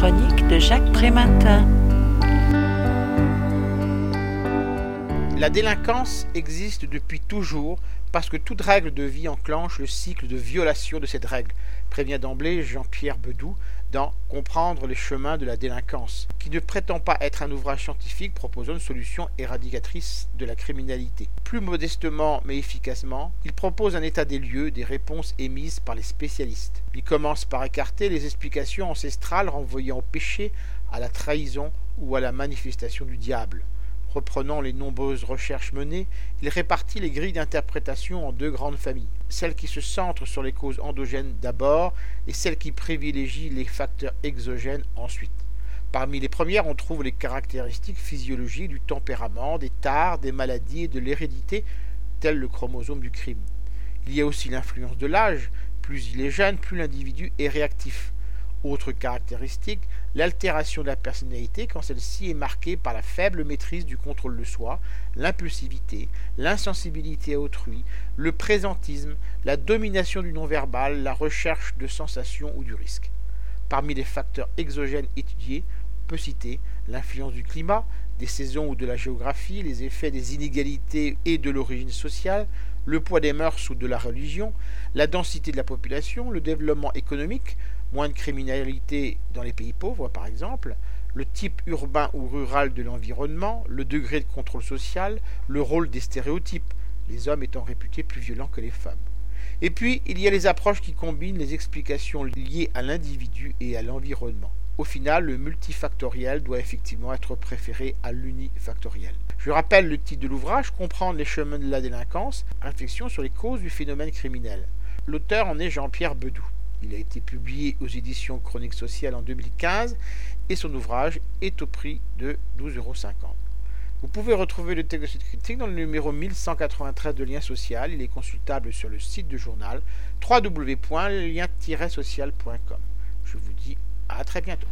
chronique de Jacques Prématin. La délinquance existe depuis toujours parce que toute règle de vie enclenche le cycle de violation de cette règle, prévient d'emblée Jean-Pierre Bedou dans Comprendre les chemins de la délinquance, qui ne prétend pas être un ouvrage scientifique proposant une solution éradicatrice de la criminalité. Plus modestement mais efficacement, il propose un état des lieux des réponses émises par les spécialistes. Il commence par écarter les explications ancestrales renvoyant au péché, à la trahison ou à la manifestation du diable. Reprenant les nombreuses recherches menées, il répartit les grilles d'interprétation en deux grandes familles, celles qui se centrent sur les causes endogènes d'abord et celles qui privilégient les facteurs exogènes ensuite. Parmi les premières, on trouve les caractéristiques physiologiques du tempérament, des tares, des maladies et de l'hérédité, tel le chromosome du crime. Il y a aussi l'influence de l'âge, plus il est jeune, plus l'individu est réactif. Autre caractéristique, l'altération de la personnalité quand celle-ci est marquée par la faible maîtrise du contrôle de soi, l'impulsivité, l'insensibilité à autrui, le présentisme, la domination du non-verbal, la recherche de sensations ou du risque. Parmi les facteurs exogènes étudiés, on peut citer l'influence du climat, des saisons ou de la géographie, les effets des inégalités et de l'origine sociale, le poids des mœurs ou de la religion, la densité de la population, le développement économique, moins de criminalité dans les pays pauvres par exemple, le type urbain ou rural de l'environnement, le degré de contrôle social, le rôle des stéréotypes, les hommes étant réputés plus violents que les femmes. Et puis, il y a les approches qui combinent les explications liées à l'individu et à l'environnement. Au final, le multifactoriel doit effectivement être préféré à l'unifactoriel. Je rappelle le titre de l'ouvrage Comprendre les chemins de la délinquance, réflexion sur les causes du phénomène criminel. L'auteur en est Jean-Pierre Bedou. Il a été publié aux éditions Chroniques Sociales en 2015 et son ouvrage est au prix de 12,50 euros. Vous pouvez retrouver le texte de cette critique dans le numéro 1193 de Lien Social. Il est consultable sur le site du journal www.lien-social.com. Je vous dis à très bientôt.